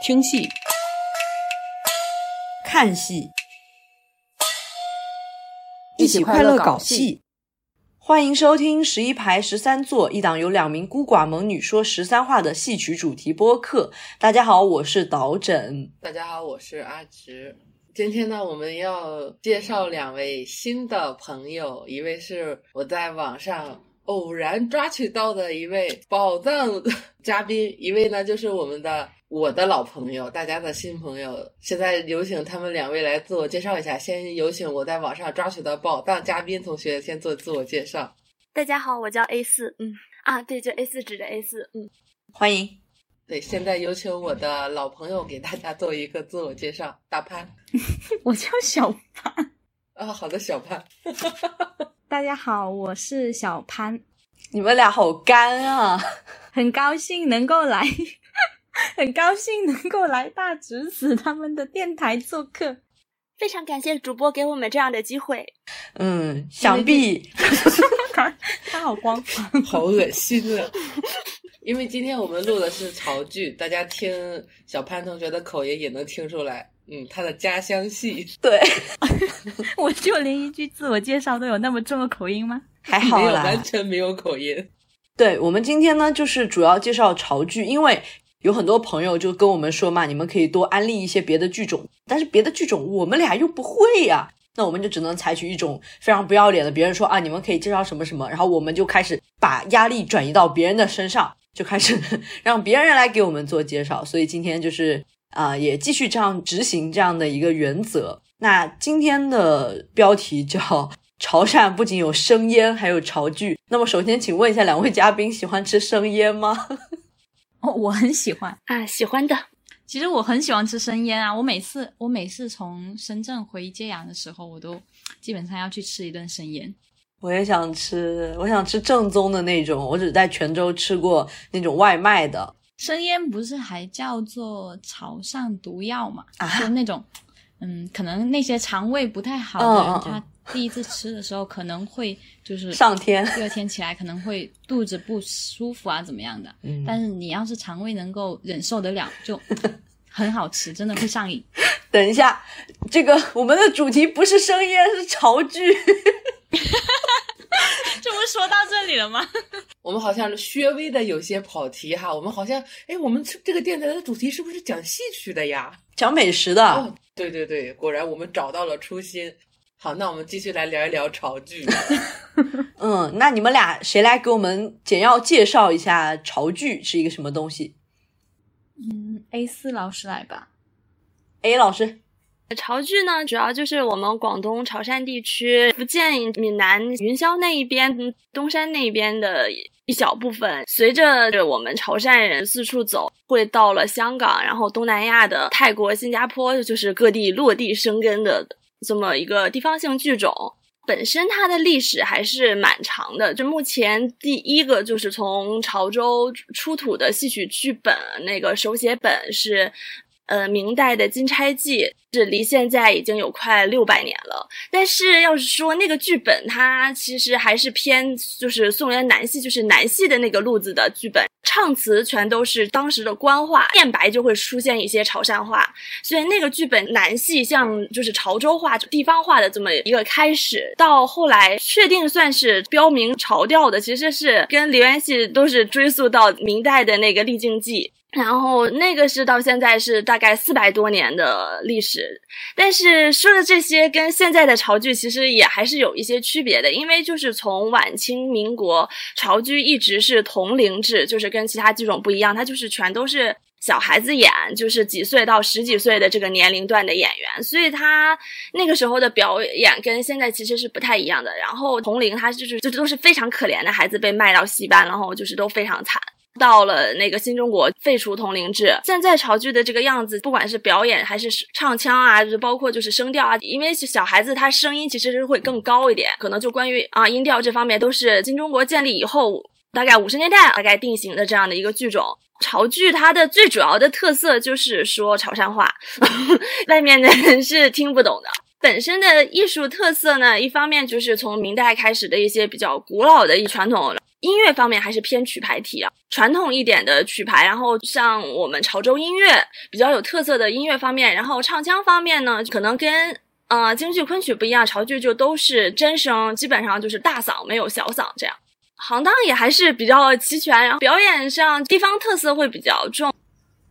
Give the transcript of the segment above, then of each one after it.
听戏、看戏，一起快乐搞戏。欢迎收听十一排十三座一档由两名孤寡猛女说十三话的戏曲主题播客。大家好，我是导枕。大家好，我是阿直。今天呢，我们要介绍两位新的朋友，一位是我在网上偶然抓取到的一位宝藏 嘉宾，一位呢就是我们的我的老朋友，大家的新朋友。现在有请他们两位来自我介绍一下。先有请我在网上抓取的宝藏嘉宾同学先做自我介绍。大家好，我叫 A 四，嗯啊，对，就 A 四纸的 A 四，嗯，欢迎。对，现在有请我的老朋友给大家做一个自我介绍，大潘。我叫小潘。啊，好的，小潘。大家好，我是小潘，你们俩好干啊！很高兴能够来，很高兴能够来大侄子他们的电台做客，非常感谢主播给我们这样的机会。嗯，想必 他他好光 环，好恶心啊！因为今天我们录的是潮剧，大家听小潘同学的口音也能听出来，嗯，他的家乡戏。对，我就连一句自我介绍都有那么重的口音吗？还好，啦。完全没有口音。对我们今天呢，就是主要介绍潮剧，因为有很多朋友就跟我们说嘛，你们可以多安利一些别的剧种，但是别的剧种我们俩又不会呀、那我们就只能采取一种非常不要脸的，别人说啊，你们可以介绍什么什么，然后我们就开始把压力转移到别人的身上，就开始 让别人来给我们做介绍。所以今天就是啊、也继续这样执行这样的一个原则。那今天的标题叫潮汕不仅有生腌，还有潮剧。那么首先，请问一下两位嘉宾喜欢吃生腌吗？哦，我很喜欢。啊，喜欢的，其实我很喜欢吃生腌啊！我每次我每次从深圳回揭阳的时候，我都基本上要去吃一顿生腌。我也想吃，我想吃正宗的那种。我只在泉州吃过那种外卖的。生腌不是还叫做潮汕毒药嘛？啊就那种，嗯，可能那些肠胃不太好的人，嗯嗯嗯他 第一次吃的时候可能会就是上天第二天起来可能会肚子不舒服啊，怎么样的？嗯但是你要是肠胃能够忍受得了，就 很好吃，真的会上瘾。等一下，这个我们的主题不是生腌，是潮剧。这不说到这里了吗？我们好像略微的有些跑题哈，我们好像，哎，我们这个电台的主题是不是讲戏曲的呀？讲美食的，哦，对对对，果然我们找到了初心。好，那我们继续来聊一聊潮剧。嗯，那你们俩谁来给我们简要介绍一下潮剧是一个什么东西嗯，A 四老师来吧。？A 老师，潮剧呢，主要就是我们广东潮汕地区、福建闽南云霄那一边、嗯东山那一边的一小部分。随着我们潮汕人四处走，会到了香港，然后东南亚的泰国、新加坡，就是各地落地生根的这么一个地方性剧种。本身它的历史还是蛮长的，就目前第一个就是从潮州出土的戏曲剧本，那个手写本是呃明代的《金钗记》，是离现在已经有快六百年了。但是要是说那个剧本，它其实还是偏就是宋元南戏，就是南戏的那个路子的剧本，唱词全都是当时的官话，念白就会出现一些潮汕话，所以那个剧本南戏像就是潮州话、地方话的这么一个开始，到后来确定算是标明潮调的，其实是跟梨园戏都是追溯到明代的那个《丽镜记》。然后那个是到现在是大概四百多年的历史，但是说的这些跟现在的潮剧其实也还是有一些区别的，因为就是从晚清民国潮剧一直是同龄制，就是跟其他剧种不一样，它就是全都是小孩子演，就是几岁到十几岁的这个年龄段的演员，所以他那个时候的表演跟现在其实是不太一样的。然后同龄他就是就都是非常可怜的孩子被卖到戏班，然后就是都非常惨。到了那个新中国废除同龄制，现在潮剧的这个样子，不管是表演还是唱腔啊，就是包括就是声调啊，因为小孩子他声音其实是会更高一点，可能就关于啊音调这方面都是新中国建立以后大概五十年代大概定型的这样的一个剧种。潮剧它的最主要的特色就是说潮汕话，外面的人是听不懂的。本身的艺术特色呢，一方面就是从明代开始的一些比较古老的一传统音乐方面还是偏曲牌体啊，传统一点的曲牌。然后像我们潮州音乐比较有特色的音乐方面，然后唱腔方面呢，可能跟呃京剧昆曲不一样，潮剧就都是真声，基本上就是大嗓没有小嗓这样。行当也还是比较齐全，然后表演上地方特色会比较重。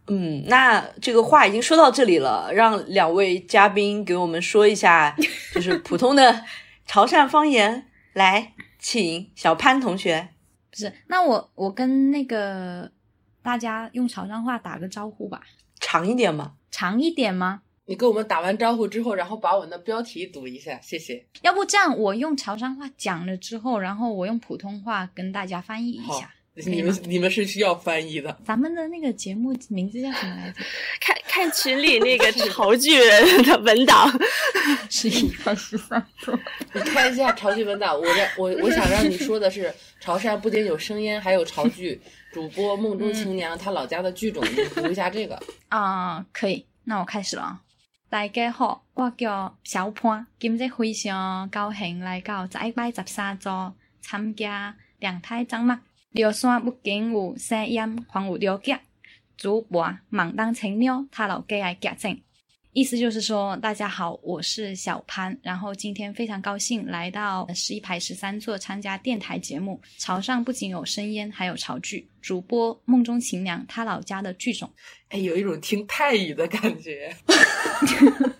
嗯，那这个话已经说到这里了，让两位嘉宾给我们说一下，就是普通的潮汕方言。来，请小潘同学。不是，那我我跟那个大家用潮汕话打个招呼吧。长一点吗？长一点吗？你跟我们打完招呼之后，然后把我们的标题读一下，谢谢。要不这样，我用潮汕话讲了之后，然后我用普通话跟大家翻译一下。你们你们是需要翻译的。咱们的那个节目名字叫什么来着？看 看群里那个潮剧人的文档，十一到十三座。你看一下潮剧文档，我让我 我想让你说的是，潮汕不仅有声音，还有潮剧主播梦中情娘，她老家的剧种，你读一下这个啊，可以。那我开始了。大家好，我叫小潘，今日非常高兴来到十一百十三座参加两台张嘛。聊山不仅有声音，还有了解。主播忙当青鸟，他老给爱夹正。意思就是说，大家好，我是小潘，然后今天非常高兴来到十一排十三座参加电台节目。潮上不仅有生烟，还有潮剧。主播梦中情娘，他老家的剧种。哎，有一种听泰语的感觉。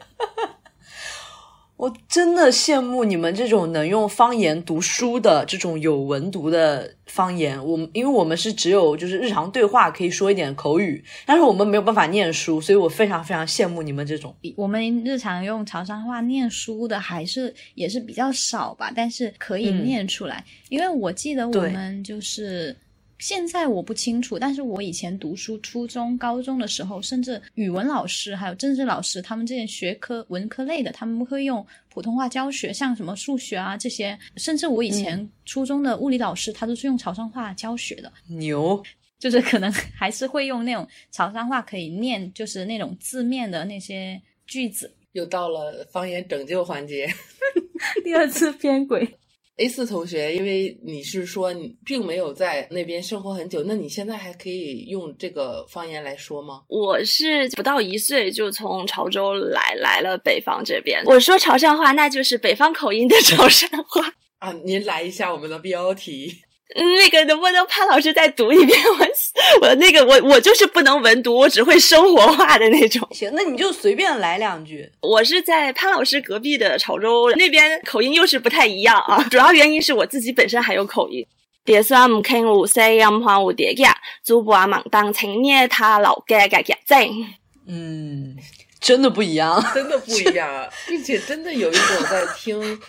我真的羡慕你们这种能用方言读书的这种有文读的方言。我们因为我们是只有就是日常对话可以说一点口语，但是我们没有办法念书，所以我非常非常羡慕你们这种。我们日常用潮汕话念书的还是也是比较少吧，但是可以念出来。因为我记得我们就是。现在我不清楚，但是我以前读书，初中、高中的时候，甚至语文老师还有政治老师，他们这些学科文科类的，他们会用普通话教学，像什么数学啊这些，甚至我以前初中的物理老师，他都是用潮汕话教学的。牛，就是可能还是会用那种潮汕话可以念，就是那种字面的那些句子。又到了方言拯救环节，第二次偏轨。A 四同学，因为你是说你并没有在那边生活很久，那你现在还可以用这个方言来说吗？我是不到一岁就从潮州来来了北方这边，我说潮汕话，那就是北方口音的潮汕话啊。您来一下我们的标题。那个能不能潘老师再读一遍？我我那个我我就是不能文读，我只会生活化的那种。行，那你就随便来两句。我是在潘老师隔壁的潮州那边，口音又是不太一样啊。主要原因是我自己本身还有口音。别说唔听无声音，还有叠加，主播啊，忙当青年他老家家家正。嗯，真的不一样，真的不一样，并且真的有一种在听。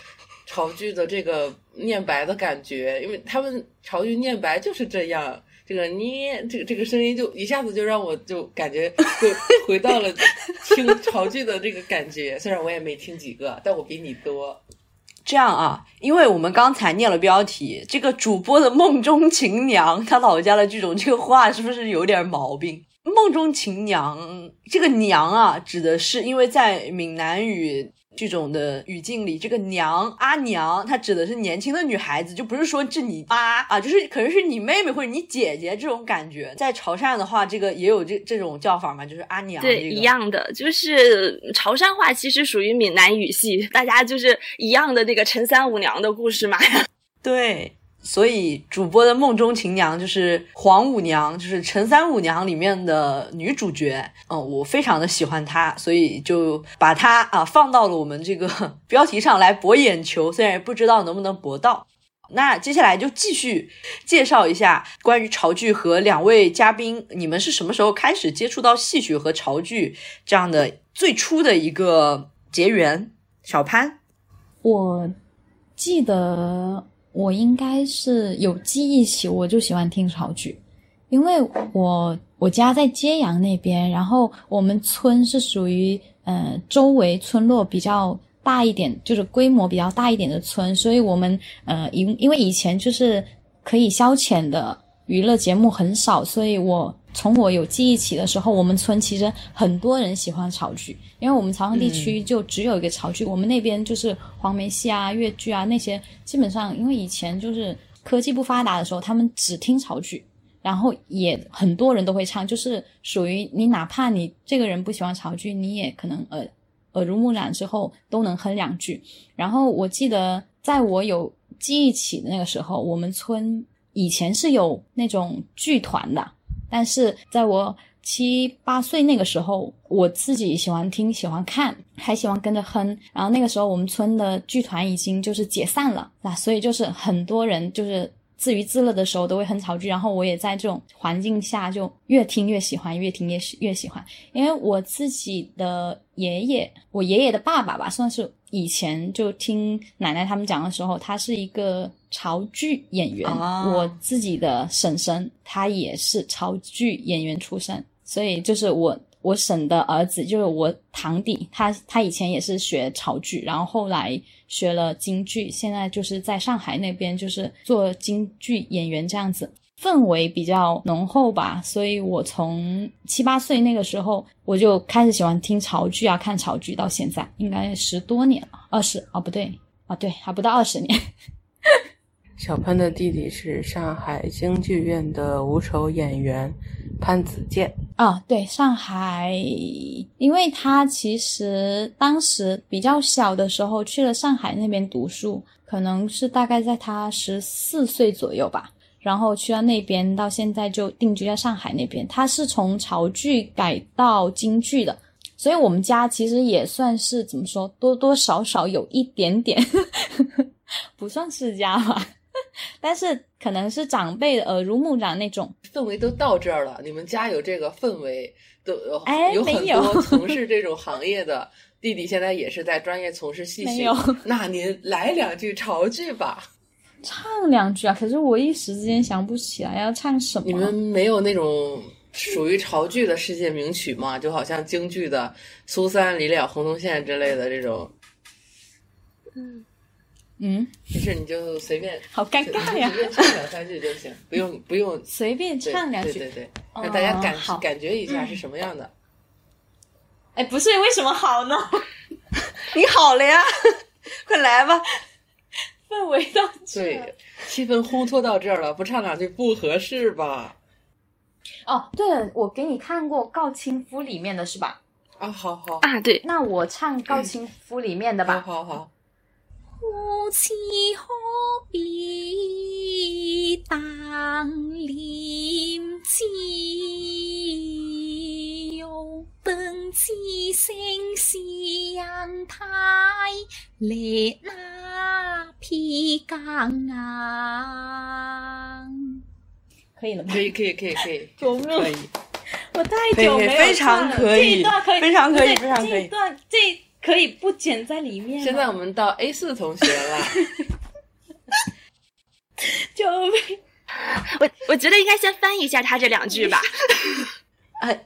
潮剧的这个念白的感觉，因为他们潮剧念白就是这样，这个念这个这个声音就一下子就让我就感觉回回到了听潮剧的这个感觉。虽然我也没听几个，但我比你多。这样啊，因为我们刚才念了标题，这个主播的梦中情娘，他老家的这种这个话是不是有点毛病？梦中情娘这个娘啊，指的是因为在闽南语。这种的语境里，这个娘阿娘，她指的是年轻的女孩子，就不是说是你妈啊，就是可能是你妹妹或者你姐姐这种感觉。在潮汕的话，这个也有这这种叫法嘛，就是阿娘。对，一样的，就是潮汕话其实属于闽南语系，大家就是一样的那个陈三五娘的故事嘛。对。所以主播的梦中情娘就是黄五娘，就是陈三五娘里面的女主角。嗯，我非常的喜欢她，所以就把她啊放到了我们这个标题上来博眼球，虽然不知道能不能博到。那接下来就继续介绍一下关于潮剧和两位嘉宾，你们是什么时候开始接触到戏曲和潮剧这样的最初的一个结缘？小潘，我记得。我应该是有记忆起，我就喜欢听潮剧，因为我我家在揭阳那边，然后我们村是属于呃周围村落比较大一点，就是规模比较大一点的村，所以我们呃因因为以前就是可以消遣的娱乐节目很少，所以我。从我有记忆起的时候，我们村其实很多人喜欢潮剧，因为我们潮汕地区就只有一个潮剧，我们那边就是黄梅戏啊、越剧啊那些，基本上因为以前就是科技不发达的时候，他们只听潮剧，然后也很多人都会唱，就是属于你哪怕你这个人不喜欢潮剧，你也可能耳耳濡目染之后都能哼两句。然后我记得在我有记忆起的那个时候，我们村以前是有那种剧团的，但是在我七八岁那个时候，我自己喜欢听、喜欢看，还喜欢跟着哼。然后那个时候，我们村的剧团已经就是解散了，那所以就是很多人就是自娱自乐的时候都会哼潮剧。然后我也在这种环境下就越听越喜欢，越听越越喜欢。因为我自己的爷爷，我爷爷的爸爸吧，算是以前就听奶奶他们讲的时候，他是一个潮剧演员。啊我自己的婶婶，她也是潮剧演员出身。所以就是我我婶的儿子，就是我堂弟，他他以前也是学潮剧，然后后来学了京剧，现在就是在上海那边就是做京剧演员这样子，氛围比较浓厚吧。所以我从七八岁那个时候我就开始喜欢听潮剧啊，看潮剧，到现在应该十多年了，二十哦不对啊对，还不到二十年。小潘的弟弟是上海京剧院的五丑演员潘子健。啊，对，上海，因为他其实当时比较小的时候去了上海那边读书，可能是大概在他十四岁左右吧，然后去到那边，到现在就定居在上海那边。他是从潮剧改到京剧的，所以我们家其实也算是怎么说，多多少少有一点点，不算世家吧，但是可能是长辈的耳濡目染那种。氛围都到这儿了，你们家有这个氛围，都有哎有很没有多从事这种行业的弟弟，现在也是在专业从事戏曲。那您来两句潮剧吧。唱两句啊，可是我一时之间想不起来要唱什么。你们没有那种属于潮剧的世界名曲吗？就好像京剧的《苏三离了洪洞县》之类的这种，嗯，嗯，没事你就随便好尴尬呀随，便唱两三句就行，不用不用随便唱两句。对对对，哦让大家感好感觉一下是什么样的。哎，不是，为什么好呢？你好了呀，快来吧。氛围到这对，气氛烘托到这儿了，不唱两句不合适吧？哦，对了，我给你看过《告亲夫》里面的是吧？啊，好好，啊，对，那我唱《告亲夫》里面的好吧。好好好，夫妻何必当廉耻？有本之声相太烈那披刚昂。可以了吗可？以可以可以可以，救命！可以。我太久没有非常可以这一段可以，非常可以非常可以这一段这可以不剪在里面。现在我们到 A 四同学了，救命！我我觉得应该先翻译一下他这两句吧。哎，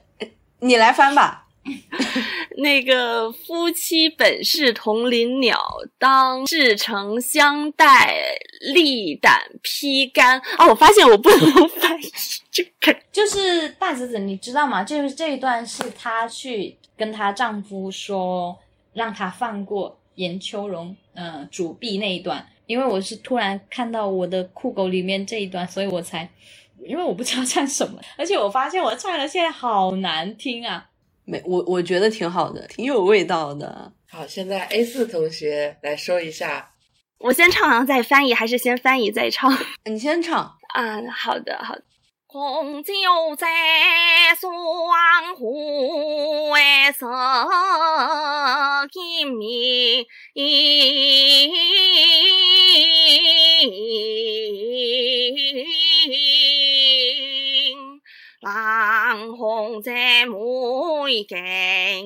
你来翻吧。那个夫妻本是同林鸟，当志诚相待，力胆披肝。哦，我发现我不能 翻译这个。就是大侄子，你知道吗？就是这一段是她去跟她丈夫说，让他放过严秋荣，呃，主婢那一段。因为我是突然看到我的酷狗里面这一段，所以我才，因为我不知道唱什么，而且我发现我唱的现在好难听啊。没，我我觉得挺好的，挺有味道的。好，现在 A 四同学来说一下，我先唱完再翻译，还是先翻译再唱？你先唱。嗯，好的，好的。红酒在双湖色金明，郎红在眉间，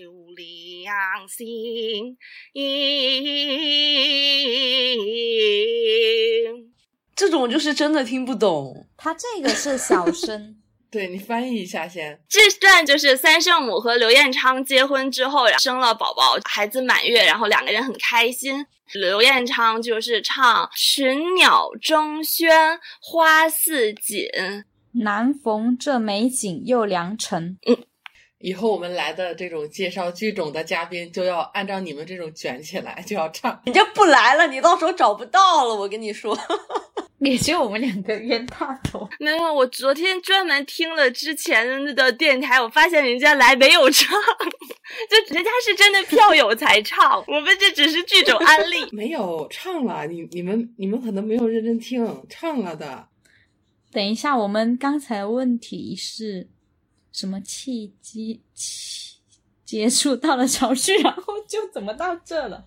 有两心。这种就是真的听不懂。他这个是小声，对你翻译一下先。这段就是三圣母和刘彦昌结婚之后生了宝宝，孩子满月，然后两个人很开心。刘彦昌就是唱“群鸟争喧，花似锦难逢这美景又良辰。以后我们来的这种介绍剧种的嘉宾，就要按照你们这种卷起来，就要唱。你就不来了，你到时候找不到了。我跟你说，也就我们两个冤大头。没有，我昨天专门听了之前的电台，我发现人家来没有唱，就人家是真的票友才唱，我们这只是剧种安利。没有唱了，你你们你们可能没有认真听，唱了的。等一下，我们刚才问题是什么契机契接触到了潮剧，然后就怎么到这了？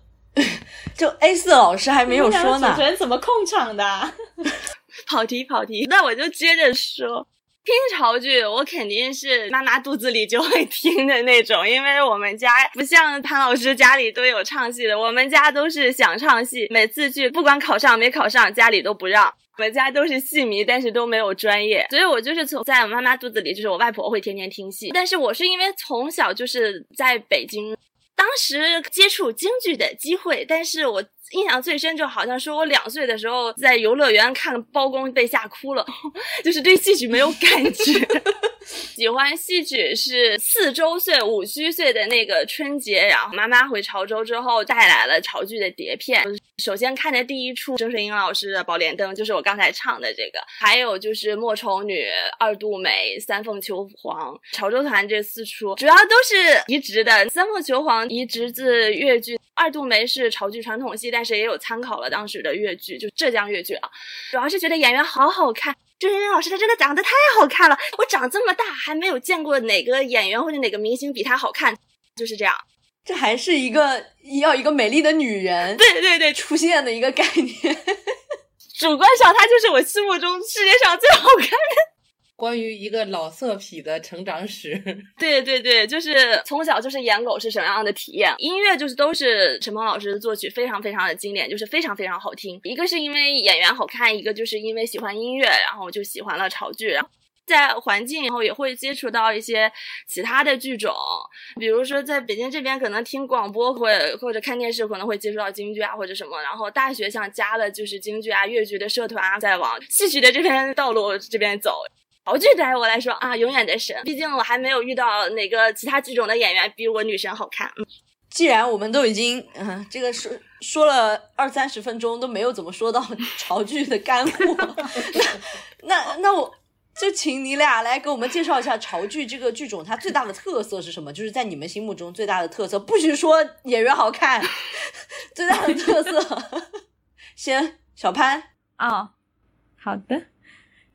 就 A 四老师还没有说呢主持。人怎么控场的啊？跑题跑题，那我就接着说。听潮剧，我肯定是妈妈肚子里就会听的那种，因为我们家不像潘老师家里都有唱戏的，我们家都是想唱戏，每次去不管考上没考上，家里都不让。我们家都是戏迷，但是都没有专业，所以我就是从在我妈妈肚子里，就是我外婆会天天听戏，但是我是因为从小就是在北京，当时接触京剧的机会，但是我印象最深，就好像说我两岁的时候在游乐园看包公被吓哭了，就是对戏曲没有感觉。喜欢戏曲是四周岁、五虚岁的那个春节，然后妈妈回潮州之后带来了潮剧的碟片。首先看的第一出郑水英老师的《宝莲灯》，就是我刚才唱的这个，还有就是《莫愁女》《二度梅》《三凤求凰》潮州团这四出，主要都是移植的。《三凤求凰》移植自越剧，《二度梅》是潮剧传统戏，但是也有参考了当时的越剧，就浙江越剧啊。主要是觉得演员好好看。郑水英老师他真的长得太好看了，我长这么大还没有见过哪个演员或者哪个明星比他好看，就是这样。这还是一个要一个美丽的女人对对对，出现的一个概念。主观上她就是我心目中世界上最好看的。关于一个老色痞的成长史，对对对，就是从小就是演狗是什么样的体验。音乐就是都是陈鹏老师的作曲，非常非常的经典，就是非常非常好听。一个是因为演员好看，一个就是因为喜欢音乐，然后就喜欢了潮剧。然后在环境以后也会接触到一些其他的剧种，比如说在北京这边可能听广播或或者看电视可能会接触到京剧啊或者什么。然后大学像加了就是京剧啊、越剧的社团啊，再往戏曲的这边道路这边走。潮剧对于我来说啊，永远的神。毕竟我还没有遇到哪个其他剧种的演员比我女神好看。嗯，既然我们都已经嗯、这个说说了二三十分钟都没有怎么说到 潮剧的干货，那那那我就请你俩来给我们介绍一下潮剧这个剧种它最大的特色是什么？就是在你们心目中最大的特色，不许说演员好看，最大的特色。先，小潘，哦，好的。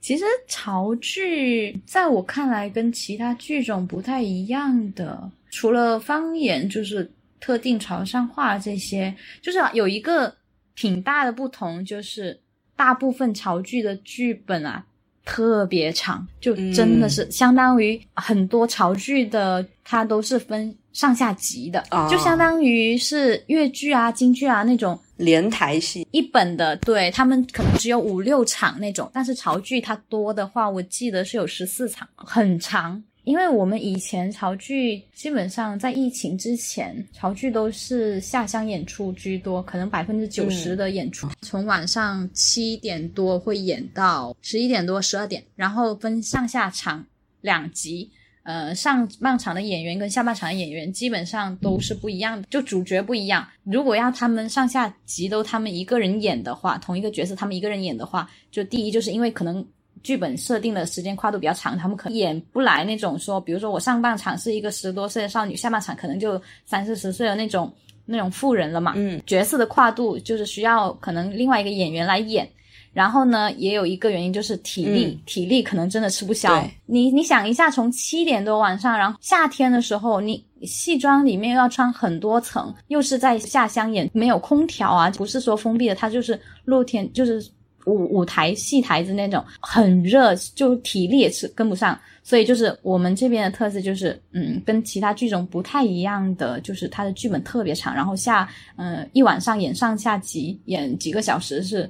其实潮剧在我看来跟其他剧种不太一样的，除了方言就是特定潮汕话这些，就是有一个挺大的不同，就是大部分潮剧的剧本啊特别长，就真的是相当于很多潮剧的它都是分上下集的，啊就相当于是粤剧啊、京剧啊那种连台戏，一本的，对他们可能只有五六场那种，但是潮剧它多的话，我记得是有十四场，很长。因为我们以前潮剧基本上在疫情之前，潮剧都是下乡演出居多，可能百分之九十的演出、从晚上七点多会演到十一点多、十二点，然后分上下场两集。呃，上半场的演员跟下半场的演员基本上都是不一样的，就主角不一样。如果要他们上下集都他们一个人演的话，同一个角色他们一个人演的话，就第一就是因为可能剧本设定的时间跨度比较长，他们可能演不来那种说，比如说我上半场是一个十多岁的少女，下半场可能就三四十岁的那种那种妇人了嘛。嗯，角色的跨度就是需要可能另外一个演员来演。然后呢，也有一个原因就是体力，嗯体力可能真的吃不消。你你想一下，从七点多晚上，然后夏天的时候，你戏装里面又要穿很多层，又是在下乡演，没有空调啊，不是说封闭的，它就是露天，就是舞舞台戏台子那种，很热，就体力也是跟不上。所以就是我们这边的特色就是，嗯，跟其他剧种不太一样的，就是它的剧本特别长，然后下，呃，一晚上演上下集，演几个小时是，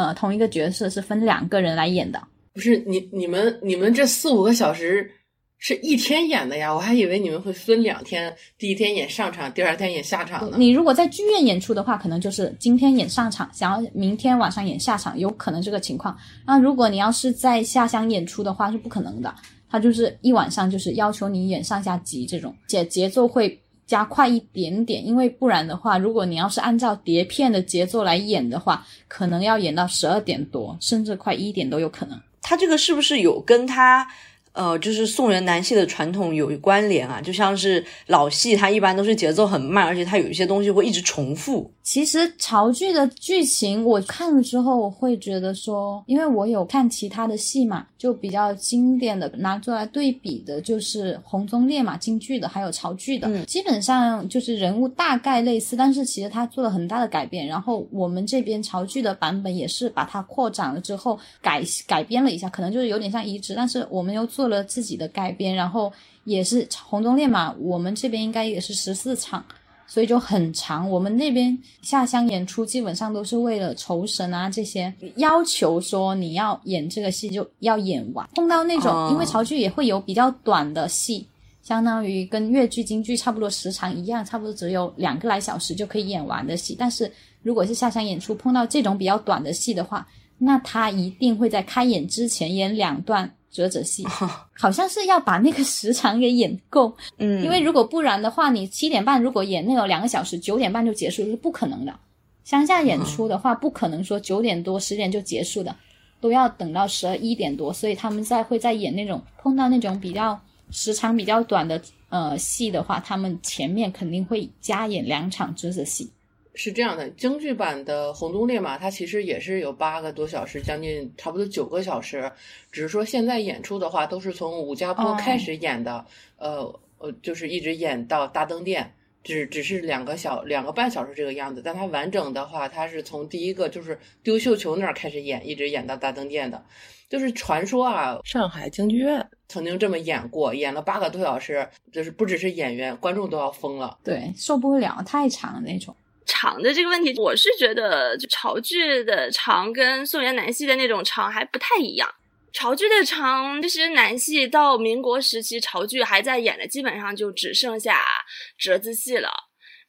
呃，同一个角色是分两个人来演的。不是你你们你们这四五个小时是一天演的呀，我还以为你们会分两天，第一天演上场，第二天演下场呢。你如果在剧院演出的话，可能就是今天演上场，想要明天晚上演下场，有可能这个情况。那如果你要是在下乡演出的话，是不可能的。他就是一晚上就是要求你演上下集这种，节节奏会加快一点点，因为不然的话，如果你要是按照碟片的节奏来演的话，可能要演到十二点多，甚至快一点都有可能。他这个是不是有跟他？呃，就是宋元南戏的传统有关联啊，就像是老戏，它一般都是节奏很慢，而且它有一些东西会一直重复。其实潮剧的剧情我看了之后，我会觉得说，因为我有看其他的戏嘛，就比较经典的拿出来对比的，就是红中烈马，京剧的，还有潮剧的，嗯基本上就是人物大概类似，但是其实它做了很大的改变。然后我们这边潮剧的版本也是把它扩展了之后改改编了一下，可能就是有点像移植，但是我们又做了自己的改编，然后也是红中烈嘛，我们这边应该也是十四场。所以就很长。我们那边下乡演出基本上都是为了酬神啊这些，要求说你要演这个戏就要演完。碰到那种，哦因为潮剧也会有比较短的戏，相当于跟越剧、京剧差不多时长一样，差不多只有两个来小时就可以演完的戏。但是如果是下乡演出，碰到这种比较短的戏的话，那他一定会在开演之前演两段折子戏，好像是要把那个时长给演够。嗯，因为如果不然的话，你七点半如果演那个两个小时，九点半就结束是不可能的。乡下演出的话，不可能说九点多十点就结束的，都要等到十二一点多，所以他们在会在演那种碰到那种比较时长比较短的呃戏的话，他们前面肯定会加演两场折子戏。是这样的，京剧版的《红鬃烈马》它其实也是有八个多小时，将近差不多九个小时。只是说现在演出的话，都是从武家坡哦开始演的，呃呃，就是一直演到大登殿，只只是两个小两个半小时这个样子。但它完整的话，它是从第一个就是丢绣球那儿开始演，一直演到大登殿的。就是传说啊，上海京剧院曾经这么演过，演了八个多小时，就是不只是演员，观众都要疯了。对，受不了太长的那种。长的这个问题，我是觉得就潮剧的长跟宋元南戏的那种长还不太一样。潮剧的长，其实南戏到民国时期，潮剧还在演的，基本上就只剩下折子戏了。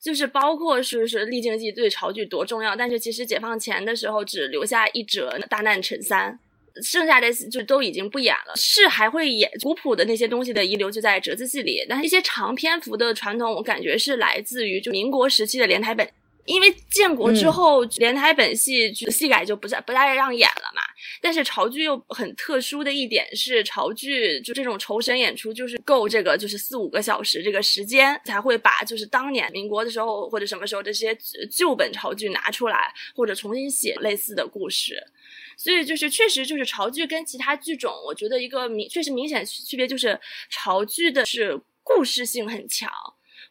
就是包括是是历经记对潮剧多重要，但是其实解放前的时候只留下一折《大难陈三》，剩下的就都已经不演了。是还会演古朴的那些东西的遗留就在折子戏里，但是一些长篇幅的传统，我感觉是来自于就民国时期的连台本。因为建国之后，连台本戏就戏改就不再不再让演了嘛。但是潮剧又很特殊的一点是，潮剧就这种酬神演出，就是够这个就是四五个小时这个时间，才会把就是当年民国的时候或者什么时候这些旧本潮剧拿出来，或者重新写类似的故事。所以就是确实就是潮剧跟其他剧种，我觉得一个明确实明显区别就是潮剧的是故事性很强。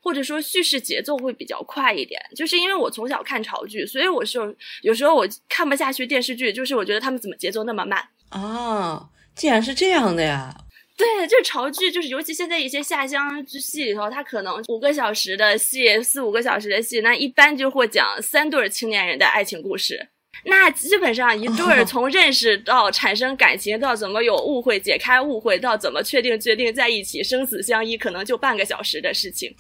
或者说叙事节奏会比较快一点，就是因为我从小看潮剧，所以我是有有时候我看不下去电视剧，就是我觉得他们怎么节奏那么慢啊？竟然是这样的呀！对，就是潮剧，就是尤其现在一些下乡戏里头，它可能五个小时的戏，四五个小时的戏，那一般就会讲三对青年人的爱情故事。那基本上一对儿 从认识到产生感情，到怎么有误会、解开误会，到怎么确定决定在一起、生死相依，可能就半个小时的事情。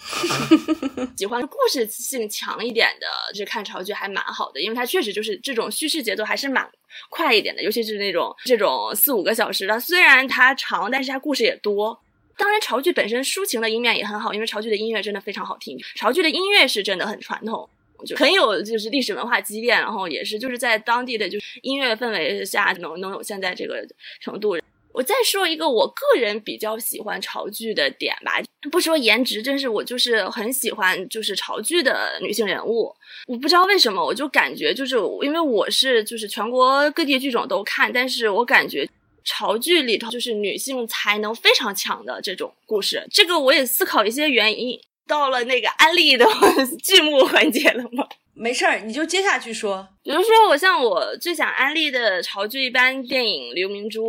喜欢故事性强一点的，就是看潮剧还蛮好的，因为它确实就是这种叙事节奏还是蛮快一点的，尤其是那种这种四五个小时的，虽然它长，但是它故事也多。当然，潮剧本身抒情的一面也很好，因为潮剧的音乐真的非常好听，潮剧的音乐是真的很传统。就很有就是历史文化积淀，然后也是就是在当地的就是音乐氛围下能能有现在这个程度。我再说一个我个人比较喜欢潮剧的点吧，不说颜值，真是我就是很喜欢就是潮剧的女性人物。我不知道为什么，我就感觉就是因为我是就是全国各地剧种都看，但是我感觉潮剧里头就是女性才能非常强的这种故事。这个我也思考一些原因。到了那个安利的 剧目环节了吗？没事儿，你就接下去说。比如说，我像我最想安利的潮剧一般电影《刘明珠》，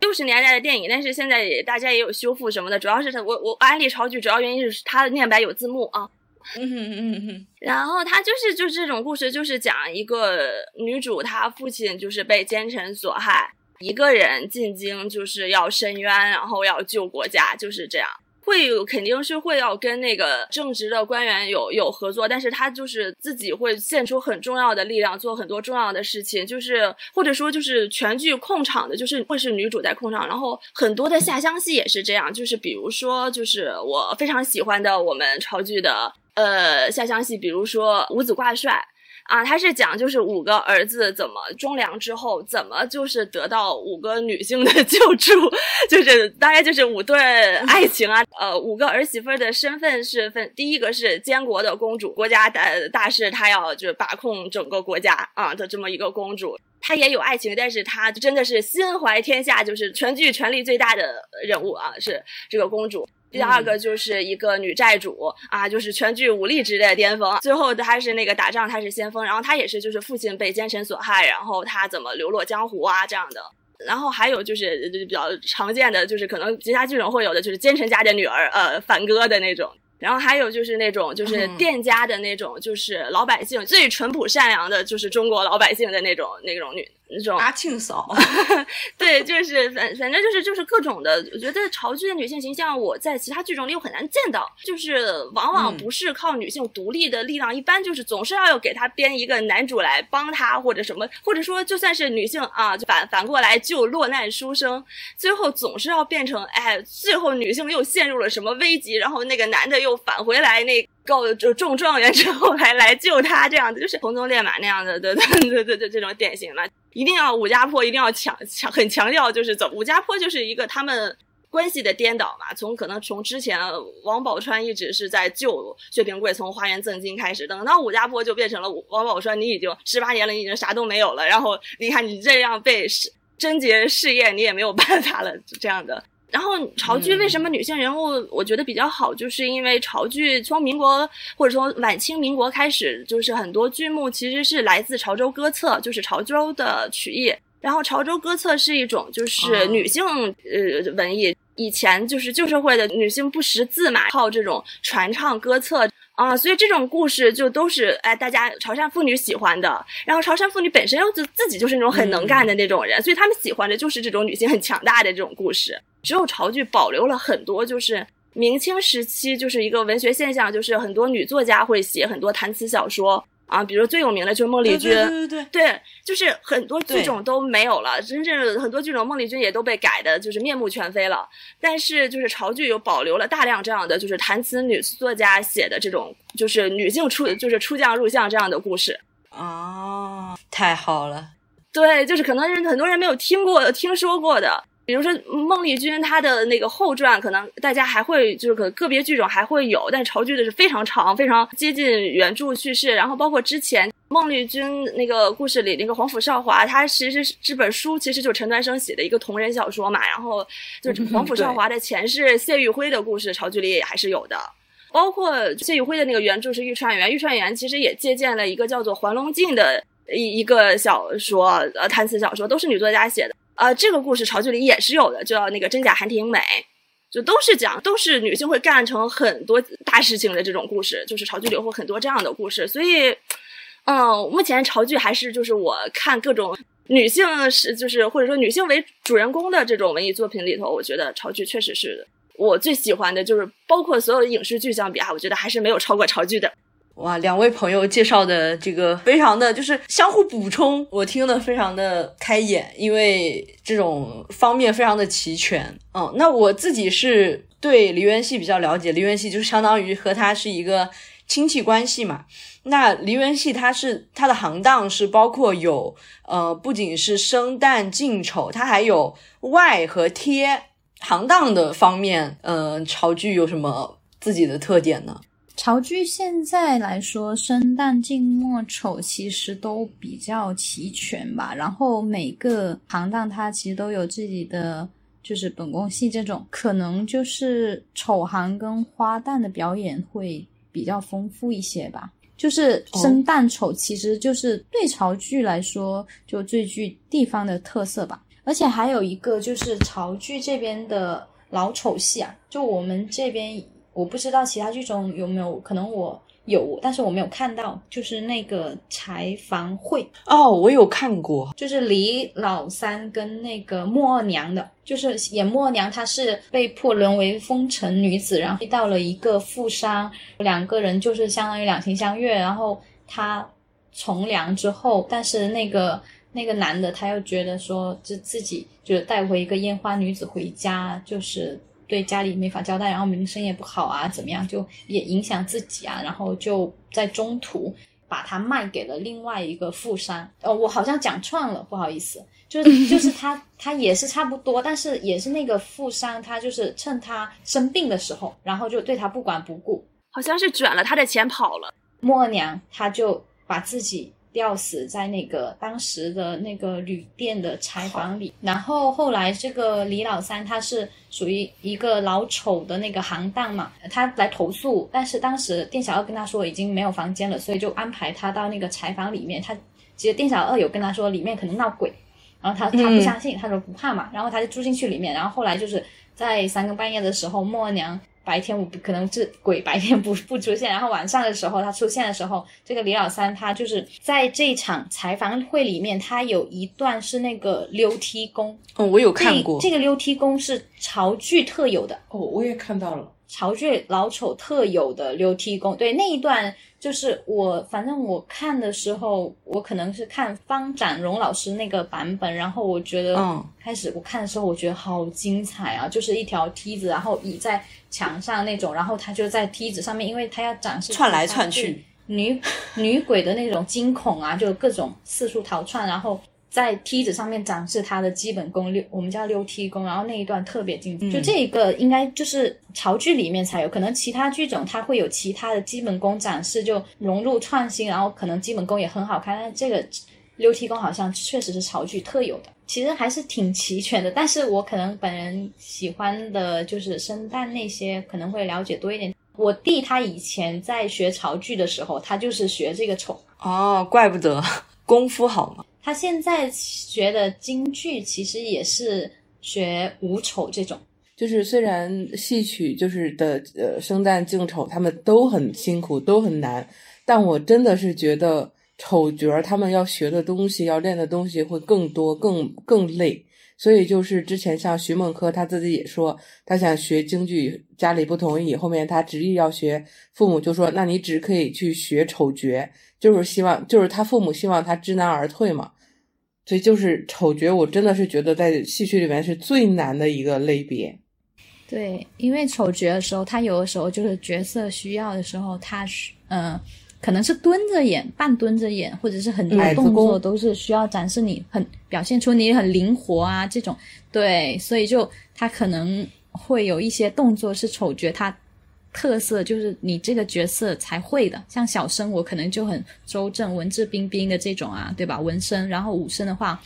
六十年代的电影，但是现在也大家也有修复什么的。主要是它，我我安利潮剧主要原因是它的念白有字幕啊。嗯嗯嗯哼。然后它就是就是这种故事，就是讲一个女主她父亲就是被奸臣所害。一个人进京就是要伸冤，然后要救国家，就是这样。会有肯定是会要跟那个正直的官员有有合作，但是他就是自己会献出很重要的力量，做很多重要的事情，就是或者说就是全剧控场的，就是会是女主在控场，然后很多的下乡戏也是这样，就是比如说就是我非常喜欢的我们潮剧的呃下乡戏，比如说五子挂帅。啊，他是讲就是五个儿子怎么忠良之后，怎么就是得到五个女性的救助，就是大概就是五对爱情啊，呃，五个儿媳妇的身份是分，第一个是监国的公主，国家大大事她要就是把控整个国家啊的这么一个公主，她也有爱情，但是她真的是心怀天下，就是全剧权力最大的人物啊，是这个公主。第二个就是一个女债主啊，就是全剧武力值的巅峰。最后她是那个打仗，她是先锋，然后她也是就是父亲被奸臣所害，然后她怎么流落江湖啊这样的。然后还有就是比较常见的，就是可能其他剧种会有的，就是奸臣家的女儿，呃，反戈的那种。然后还有就是那种就是店家的那种，就是老百姓最淳朴善良的，就是中国老百姓的那种那种女。那种阿庆嫂，对，就是反反正就是就是各种的。我觉得潮剧的女性形象，我在其他剧种里又很难见到，就是往往不是靠女性独立的力量，一般就是总是要给她编一个男主来帮她或者什么，或者说就算是女性啊，就反反过来救落难书生，最后总是要变成哎，最后女性又陷入了什么危机，然后那个男的又返回来那。够就中状元之后还来救他，这样子就是红鬃烈马那样的的的的的这种典型了。一定要武家坡一定要强强很强调，就是走武家坡就是一个他们关系的颠倒嘛。从可能从之前王宝钏一直是在救薛平贵，从花园赠金开始，等到武家坡就变成了王宝钏，你已经十八年了，你已经啥都没有了。然后你看你这样被贞洁事业，你也没有办法了，这样的。然后潮剧为什么女性人物我觉得比较好，就是因为潮剧从民国或者从晚清民国开始，就是很多剧目其实是来自潮州歌册，就是潮州的曲艺。然后潮州歌册是一种就是女性呃文艺，以前就是旧社会的女性不识字嘛，靠这种传唱歌册啊，所以这种故事就都是哎大家潮汕妇女喜欢的。然后潮汕妇女本身又自自己就是那种很能干的那种人，所以他们喜欢的就是这种女性很强大的这种故事。只有潮剧保留了很多，就是明清时期就是一个文学现象，就是很多女作家会写很多谈词小说啊，比如最有名的就是孟丽君，对对对对，就是很多剧种都没有了，真正很多剧种孟丽君也都被改的，就是面目全非了。但是就是潮剧有保留了大量这样的，就是谈词女作家写的这种，就是女性出就是出将入相这样的故事。哦，太好了，对，就是可能人很多人没有听过、听说过的。比如说孟丽君，她的那个后传，可能大家还会就是可个别剧种还会有，但潮剧的是非常长，非常接近原著叙事。然后包括之前孟丽君那个故事里那个皇甫少华，他其实是这本书其实就是陈端生写的一个同人小说嘛。然后就是皇甫少华的前世谢玉辉的故事，潮剧里也还是有的。包括谢玉辉的那个原著是玉川园，玉川园其实也借鉴了一个叫做环龙镜的一一个小说，呃，谈词小说，都是女作家写的。呃，这个故事潮剧里也是有的，叫那个真假韩廷美，就都是讲都是女性会干成很多大事情的这种故事，就是潮剧里会很多这样的故事。所以，嗯，目前潮剧还是就是我看各种女性是就是或者说女性为主人公的这种文艺作品里头，我觉得潮剧确实是我最喜欢的，就是包括所有的影视剧相比啊，我觉得还是没有超过潮剧的。哇，两位朋友介绍的这个非常的就是相互补充，我听的非常的开眼，因为这种方面非常的齐全。嗯，那我自己是对梨园戏比较了解，梨园戏就是相当于和他是一个亲戚关系嘛。那梨园戏它是它的行当是包括有呃，不仅是生旦净丑，它还有外和贴行当的方面。嗯，潮剧有什么自己的特点呢？潮剧现在来说，生旦净末丑其实都比较齐全吧。然后每个行当它其实都有自己的，就是本宫戏这种，可能就是丑行跟花旦的表演会比较丰富一些吧。就是生旦丑，其实就是对潮剧来说就最具地方的特色吧。而且还有一个就是潮剧这边的老丑戏啊，就我们这边。我不知道其他剧中有没有可能，我有，但是我没有看到，就是那个柴房会，哦，我有看过，就是李老三跟那个莫二娘的，就是演莫二娘，她是被迫沦为风尘女子，然后遇到了一个富商，两个人就是相当于两情相悦，然后她从良之后，但是那个那个男的他又觉得说，就自己就是带回一个烟花女子回家，就是对家里没法交代，然后名声也不好啊，怎么样，就也影响自己啊，然后就在中途把它卖给了另外一个富商。哦，我好像讲串了，不好意思，就是就是他 他也是差不多，但是也是那个富商，他就是趁他生病的时候，然后就对他不管不顾。好像是卷了他的钱跑了。默娘她就把自己吊死在那个当时的那个旅店的柴房里，然后后来这个李老三他是属于一个老丑的那个行当嘛，他来投诉，但是当时店小二跟他说已经没有房间了，所以就安排他到那个柴房里面。他其实店小二有跟他说里面可能闹鬼，然后他他不相信，他说不怕嘛，然后他就住进去里面，然后后来就是在三更半夜的时候，默娘。白天我不可能是鬼，白天不不出现，然后晚上的时候他出现的时候，这个李老三他就是在这场采访会里面，他有一段是那个溜梯功，哦，我有看过。这这个溜梯功是潮剧特有的，哦，我也看到了。潮剧老丑特有的溜梯功，对那一段就是我，反正我看的时候，我可能是看方展荣老师那个版本，然后我觉得嗯开始我看的时候，我觉得好精彩啊，就是一条梯子，然后倚在墙上那种，然后他就在梯子上面，因为他要展示窜来他窜去女女鬼的那种惊恐啊，就各种四处逃窜，然后。在梯子上面展示他的基本功，溜我们叫溜梯功，然后那一段特别精彩。就这一个应该就是潮剧里面才有，可能其他剧种它会有其他的基本功展示，就融入创新，然后可能基本功也很好看。但是这个溜梯功好像确实是潮剧特有的，其实还是挺齐全的。但是我可能本人喜欢的就是生旦那些，可能会了解多一点。我弟他以前在学潮剧的时候，他就是学这个丑。哦，怪不得功夫好嘛。他现在学的京剧其实也是学武丑这种，就是虽然戏曲就是的呃生旦净丑他们都很辛苦都很难，但我真的是觉得丑角他们要学的东西要练的东西会更多更更累，所以就是之前像徐梦柯他自己也说他想学京剧，家里不同意，后面他执意要学，父母就说那你只可以去学丑角，就是希望就是他父母希望他知难而退嘛。所以就是丑角，我真的是觉得在戏曲里面是最难的一个类别。对，因为丑角的时候，他有的时候就是角色需要的时候，他是嗯、呃，可能是蹲着演、半蹲着演，或者是很多动作都是需要展示你很表现出你很灵活啊这种。对，所以就他可能会有一些动作是丑角他特色，就是你这个角色才会的。像小生，我可能就很周正、文质彬彬的这种啊，对吧？文生，然后武生的话，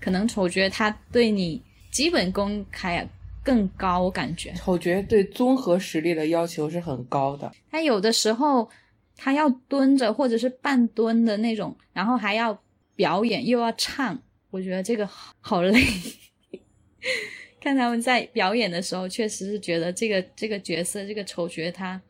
可能丑角他对你基本功还更高，我感觉。丑角对综合实力的要求是很高的。他有的时候他要蹲着或者是半蹲的那种，然后还要表演又要唱，我觉得这个好累。看他们在表演的时候，确实是觉得这个这个角色这个丑角他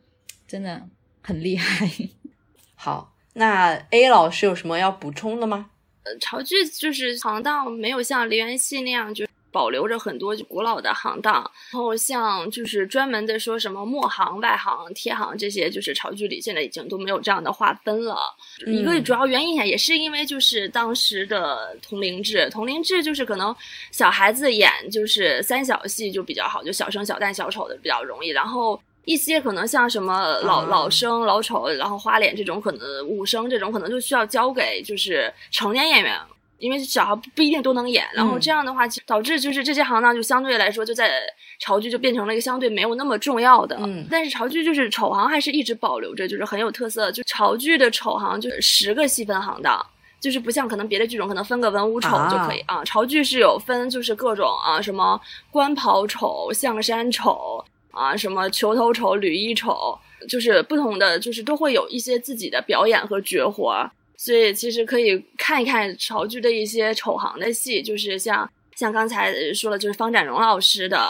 真的很厉害。好，那 A 老师有什么要补充的吗？呃，潮剧就是行当没有像梨园戏那样就保留着很多古老的行当，然后像就是专门的说什么末行、外行、贴行这些，就是潮剧里现在已经都没有这样的划分了。一个主要原因也是因为就是当时的同龄制，同龄制就是可能小孩子演就是三小戏就比较好，就小生、小旦、小丑的比较容易，然后。一些可能像什么老、啊老生、老丑，然后花脸这种，可能武生这种，可能就需要交给就是成年演员，因为小孩不一定都能演。然后这样的话，导致就是这些行当就相对来说就在潮剧就变成了一个相对没有那么重要的。嗯但是潮剧就是丑行还是一直保留着，就是很有特色。就潮剧的丑行就是十个细分行当。就是不像可能别的剧种可能分个文武丑就可以啊潮剧是有分就是各种啊什么官袍丑、象山丑啊什么球头丑、吕衣丑，就是不同的就是都会有一些自己的表演和绝活儿，所以其实可以看一看潮剧的一些丑行的戏，就是像像刚才说了，就是方展荣老师的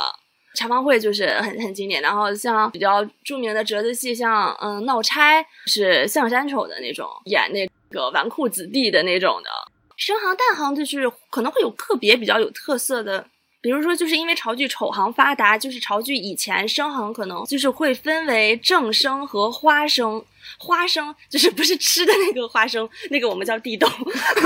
茶方会就是很很经典，然后像比较著名的折子戏，像嗯闹差是象山丑的那种，演那个纨绔子弟的那种的。生行旦行就是可能会有个别比较有特色的，比如说就是因为潮剧丑行发达，就是潮剧以前生行可能就是会分为正生和花生，花生就是不是吃的那个花生，那个我们叫地豆，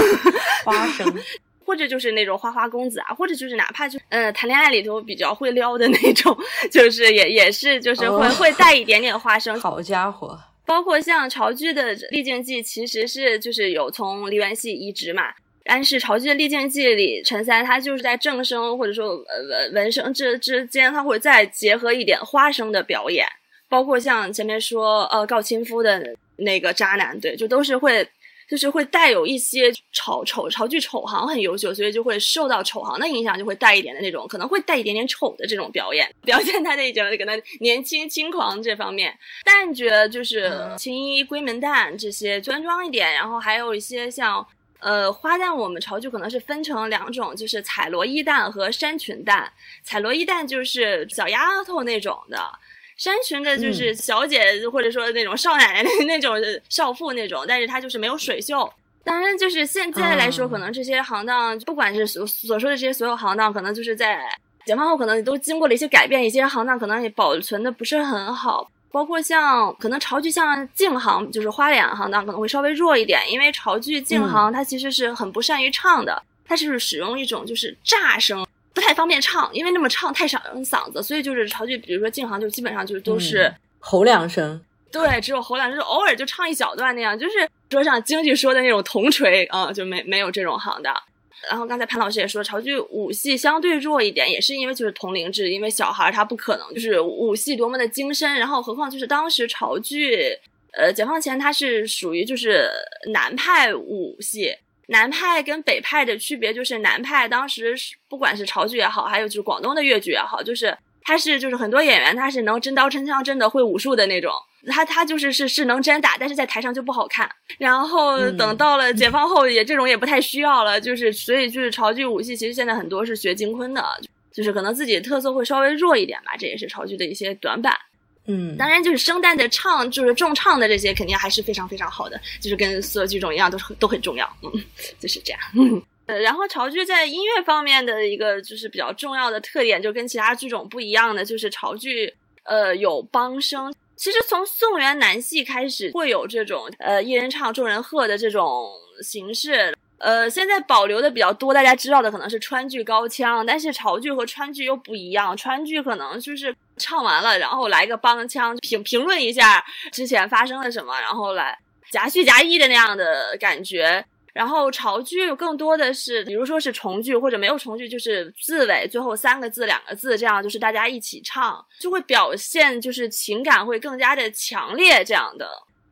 花生。或者就是那种花花公子啊，或者就是哪怕就呃谈恋爱里头比较会撩的那种，就是也也是就是会、会带一点点花生。好家伙！包括像潮剧的历镜记，其实是就是有从梨园戏移植嘛。但是潮剧的历镜记里，陈三他就是在正声或者说呃文文声之之间，他会再结合一点花生的表演。包括像前面说呃告亲夫的那个渣男，对，就都是会。就是会带有一些丑丑潮剧丑行很优秀，所以就会受到丑行的影响，就会带一点的那种，可能会带一点点丑的这种表演，表现他的一种可能年轻轻狂这方面。旦角就是青衣闺门旦这些端庄一点，然后还有一些像呃花旦，我们潮剧可能是分成两种，就是彩罗衣旦和山裙旦。彩罗衣旦就是小丫头那种的。山裙的就是小姐，或者说那种少奶奶 那种少妇那种，但是她就是没有水袖。当然，就是现在来说，可能这些行当，不管是所所说的这些所有行当，可能就是在解放后，可能都经过了一些改变，一些行当可能也保存的不是很好。包括像可能潮剧像净行，就是花脸行当可能会稍微弱一点，因为潮剧净行它其实是很不善于唱的，它是使用一种就是炸声。不太方便唱，因为那么唱太伤嗓子，所以就是潮剧，比如说进行就基本上就都是吼两声，对，只有吼两声，偶尔就唱一小段那样，就是说像京剧说的那种铜锤啊，就没没有这种行的。然后刚才潘老师也说，潮剧武戏相对弱一点，也是因为就是同龄制，因为小孩他不可能就是武戏多么的精深，然后何况就是当时潮剧，呃，解放前它是属于就是南派武戏。南派跟北派的区别就是，南派当时不管是潮剧也好，还有就是广东的粤剧也好，就是他是就是很多演员他是能真刀真枪真的会武术的那种，他他就是是是能真打，但是在台上就不好看。然后等到了解放后也这种也不太需要了，就是所以就是潮剧武戏其实现在很多是学金昆的，就是可能自己特色会稍微弱一点吧，这也是潮剧的一些短板。嗯，当然就是声带的唱，就是重唱的这些肯定还是非常非常好的，就是跟所有剧种一样，都是都很重要。嗯，就是这样。呃，然后潮剧在音乐方面的一个就是比较重要的特点，就跟其他剧种不一样的，就是潮剧呃有帮声。其实从宋元南戏开始会有这种呃一人唱众人和的这种形式。呃，现在保留的比较多，大家知道的可能是川剧高腔，但是潮剧和川剧又不一样。川剧可能就是唱完了，然后来个帮腔，评评论一下之前发生了什么，然后来夹叙夹议的那样的感觉。然后潮剧更多的是，比如说是重剧或者没有重剧，就是字尾最后三个字、两个字这样，就是大家一起唱，就会表现就是情感会更加的强烈这样的。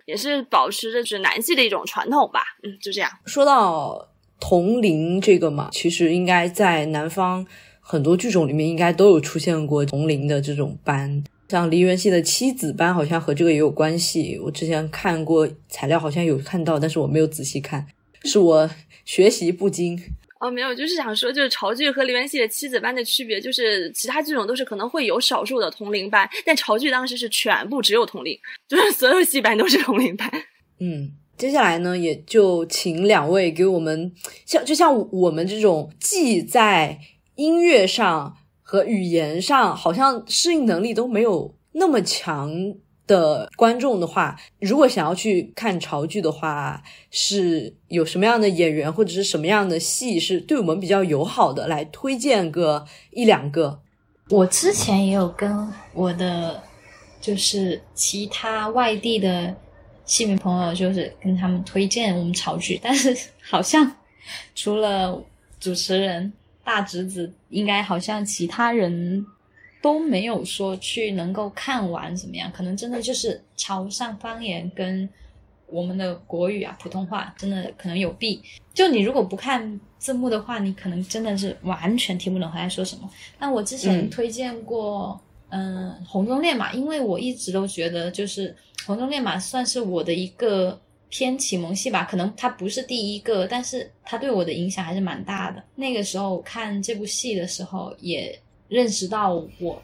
也是保持着是南戏的一种传统吧，嗯，就这样。说到铜铃这个嘛，其实应该在南方很多剧种里面应该都有出现过铜铃的这种班，像梨园戏的七子班好像和这个也有关系。我之前看过材料，好像有看到，但是我没有仔细看，是我学习不精。哦，没有，就是想说，就是潮剧和梨园戏的七子班的区别，就是其他剧种都是可能会有少数的同龄班，但潮剧当时是全部只有同龄，就是所有戏班都是同龄班。嗯，接下来呢，也就请两位给我们，像就像我们这种既在音乐上和语言上好像适应能力都没有那么强。的观众的话，如果想要去看潮剧的话，是有什么样的演员或者是什么样的戏是对我们比较友好的？来推荐个一两个。我之前也有跟我的就是其他外地的戏迷朋友，就是跟他们推荐我们潮剧，但是好像除了主持人大侄子，应该好像其他人。都没有说去能够看完怎么样？可能真的就是潮汕方言跟我们的国语啊普通话真的可能有弊。就你如果不看字幕的话，你可能真的是完全听不懂他在说什么。那我之前推荐过，嗯，《红中烈马》，因为我一直都觉得就是《红中烈马》算是我的一个偏启蒙戏吧。可能它不是第一个，但是它对我的影响还是蛮大的。那个时候看这部戏的时候也。认识到我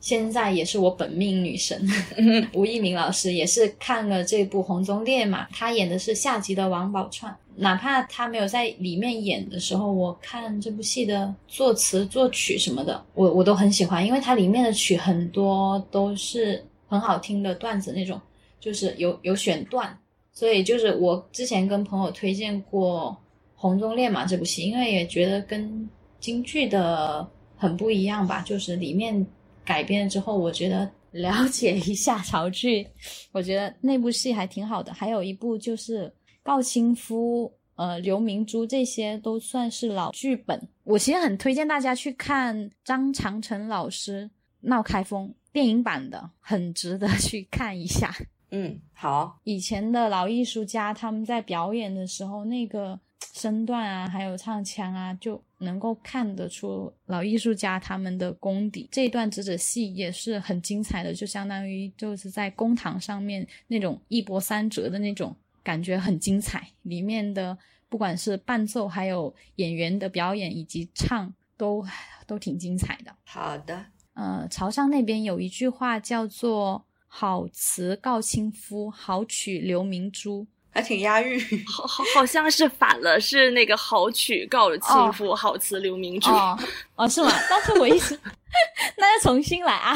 现在也是我本命女神 吴一鸣老师，也是看了这部《红中烈马》，他演的是下集的王宝钏。哪怕他没有在里面演的时候，我看这部戏的作词、作曲什么的，我我都很喜欢，因为它里面的曲很多都是很好听的段子那种，就是有有选段，所以就是我之前跟朋友推荐过《红中烈马》这部戏，因为也觉得跟京剧的很不一样吧，就是里面改编之后，我觉得了解一下潮剧，我觉得那部戏还挺好的。还有一部就是。高清夫、呃，刘明珠这些都算是老剧本。我其实很推荐大家去看张长城老师《闹开封》电影版的，很值得去看一下。嗯，好。以前的老艺术家他们在表演的时候，那个身段啊，还有唱腔啊，就能够看得出老艺术家他们的功底。这一段折纸戏也是很精彩的，就相当于就是在公堂上面那种一波三折的那种。感觉很精彩，里面的不管是伴奏，还有演员的表演以及唱，都都挺精彩的。好的，呃，潮汕那边有一句话叫做“好词告亲夫，好曲留明珠”，还挺押韵。好好好像是反了，是那个“好曲告亲夫，好词留明珠”。哦，哦，是吗？但是我一直，那要重新来啊。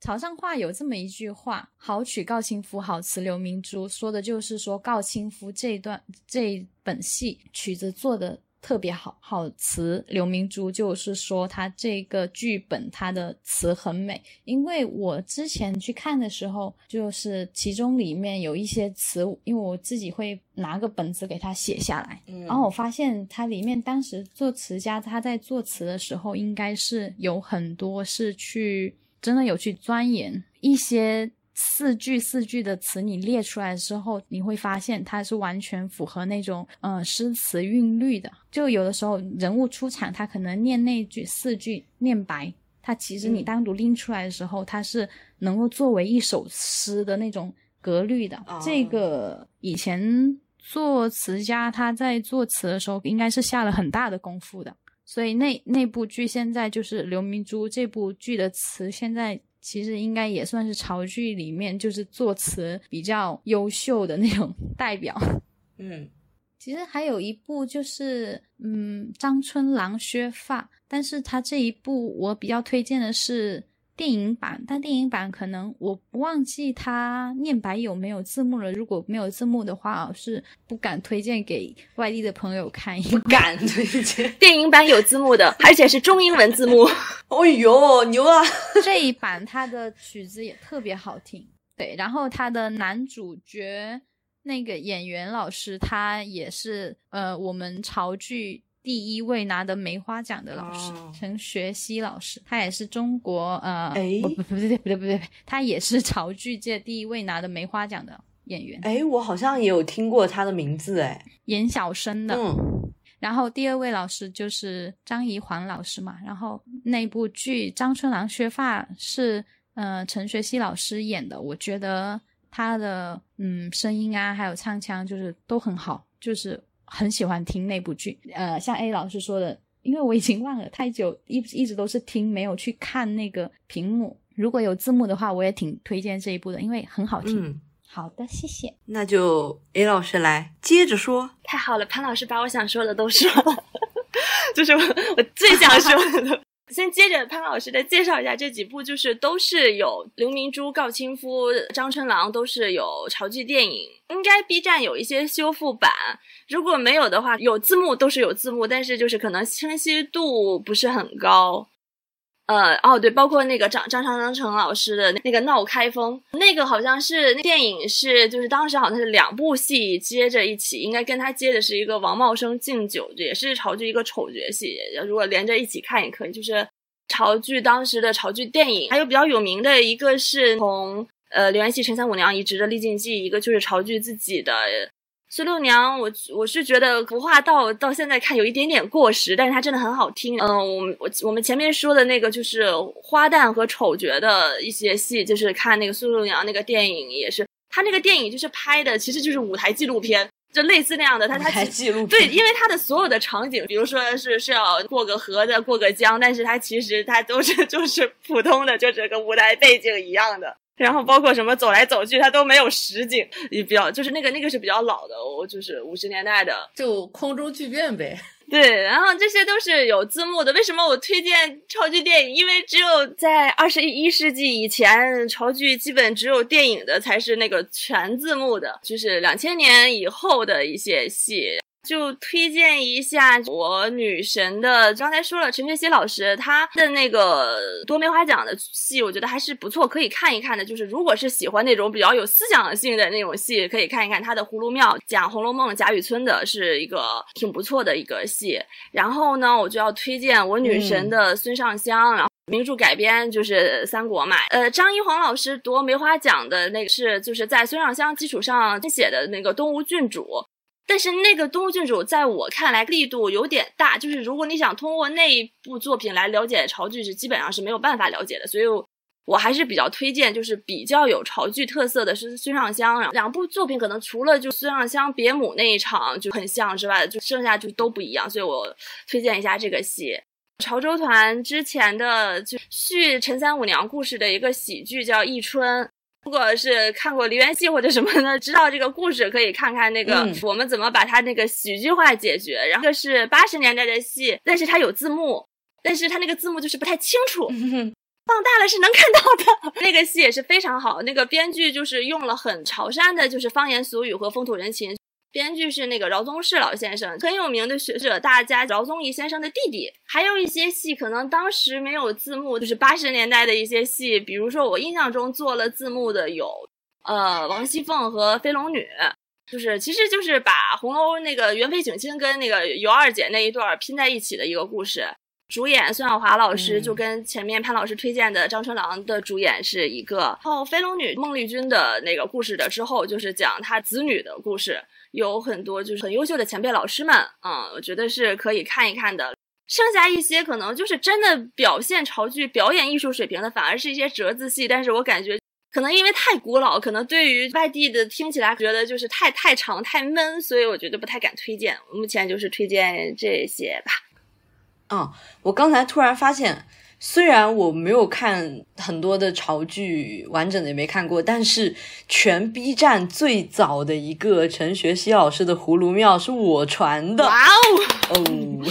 潮汕话有这么一句话：“好曲告亲夫，好词留明珠。”说的就是说告亲夫这段这本戏曲子做的特别好，好词刘明珠，就是说他这个剧本他的词很美。因为我之前去看的时候，就是其中里面有一些词，因为我自己会拿个本子给他写下来，然后我发现它里面当时作词家他在作词的时候，应该是有很多是去。真的有去钻研一些四句四句的词，你列出来之后，你会发现它是完全符合那种嗯诗词韵律的。就有的时候人物出场，他可能念那句四句念白，他其实你单独拎出来的时候，它是能够作为一首诗的那种格律的。这个以前作词家他在作词的时候，应该是下了很大的功夫的。所以那那部剧现在就是刘明珠这部剧的词，现在其实应该也算是潮剧里面就是作词比较优秀的那种 代表。嗯，其实还有一部就是嗯张春郎削发，但是他这一部我比较推荐的是。电影版，但电影版可能我不忘记它念白有没有字幕了。如果没有字幕的话，是不敢推荐给外地的朋友看。不敢推荐。电影版有字幕的，而且是中英文字幕。哦 呦，牛啊！这一版它的曲子也特别好听。对，然后它的男主角那个演员老师，他也是呃我们潮剧。第一位拿的梅花奖的老师陈学熙老师，他也是中国呃，不不不对不对不对，他也是潮剧界第一位拿的梅花奖的演员。哎，我好像也有听过他的名字，哎，演小生的。嗯，然后第二位老师就是张怡环老师嘛。然后那部剧张春郎削发是呃陈学熙老师演的，我觉得他的嗯声音啊还有唱腔就是都很好，就是。很喜欢听那部剧，呃，像 A 老师说的，因为我已经忘了太久，一一直都是听，没有去看那个屏幕。如果有字幕的话，我也挺推荐这一部的，因为很好听。嗯，好的，谢谢。那就 A 老师来接着说。太好了，潘老师把我想说的都说了，就是我最想说的。先接着潘老师的介绍一下这几部，就是都是有刘明珠、告亲夫、张春郎，都是有潮剧电影。应该 B 站有一些修复版，如果没有的话，有字幕都是有字幕，但是就是可能清晰度不是很高。呃，哦，对，包括那个张张长成老师的那个《闹开封》，那个好像是电影是，就是当时好像是两部戏接着一起，应该跟他接的是一个王茂生敬酒，也是潮剧一个丑角戏。如果连着一起看也可以，就是潮剧当时的潮剧电影，还有比较有名的一个是从呃刘元熙、陈三五娘移植的《丽静记》，一个就是潮剧自己的。孙六娘，我我是觉得服化道到现在看有一点点过时，但是它真的很好听。嗯，我们我我们前面说的那个就是花旦和丑角的一些戏，就是看那个苏六娘那个电影也是，他那个电影就是拍的其实就是舞台纪录片，就类似那样的，他他记录对，因为它的所有的场景，比如说是是要过个河的、过个江，但是它其实它都是 就是普通的，就是个舞台背景一样的。然后包括什么走来走去，它都没有实景，也比较就是那个那个是比较老的，我就是五十年代的，就空中巨变呗。对，然后这些都是有字幕的。为什么我推荐潮剧电影？因为只有在二十一世纪以前，潮剧基本只有电影的才是那个全字幕的，就是两千年以后的一些戏。就推荐一下我女神的，刚才说了，陈学熙老师她的那个多梅花奖的戏，我觉得还是不错，可以看一看的。就是如果是喜欢那种比较有思想性的那种戏，可以看一看她的《葫芦庙》讲《红楼梦》贾雨村的，是一个挺不错的一个戏。然后呢，我就要推荐我女神的孙尚香，然后。名著改编就是三国嘛，呃，张一煌老师夺梅花奖的那个是就是在孙尚香基础上写的那个《东吴郡主》。但是那个《东吴郡主》在我看来力度有点大，就是如果你想通过那一部作品来了解潮剧，是基本上是没有办法了解的。所以，我还是比较推荐，就是比较有潮剧特色的是孙尚香。两部作品可能除了就孙尚香别母那一场就很像之外，就剩下就都不一样。所以我推荐一下这个戏。潮州团之前的就续陈三五娘故事的一个喜剧叫《忆春》。如果是看过梨园戏或者什么的，知道这个故事，可以看看那个嗯我们怎么把它那个喜剧化解决。然后这是八十年代的戏，但是它有字幕，但是它那个字幕就是不太清楚，放大了是能看到的。那个戏也是非常好，那个编剧就是用了很潮汕的，就是方言俗语和风土人情。编剧是那个饶宗颪老先生，很有名的学者大家饶宗颐先生的弟弟。还有一些戏可能当时没有字幕，就是八十年代的一些戏，比如说我印象中做了字幕的有，呃，王熙凤和飞龙女，就是其实就是把红楼那个元妃省亲跟那个尤二姐那一段拼在一起的一个故事。主演孙晓华老师嗯就跟前面潘老师推荐的张春郎的主演是一个，然后飞龙女孟丽君的那个故事的之后，就是讲她子女的故事，有很多就是很优秀的前辈老师们，嗯，我觉得是可以看一看的。剩下一些可能就是真的表现潮剧表演艺术水平的，反而是一些折子戏，但是我感觉可能因为太古老，可能对于外地的听起来觉得就是太太长太闷，所以我觉得不太敢推荐。目前就是推荐这些吧。嗯，我刚才突然发现，虽然我没有看很多的潮剧，完整的也没看过，但是全 B 站最早的一个陈学希老师的《葫芦庙》是我传的哇哦！哦。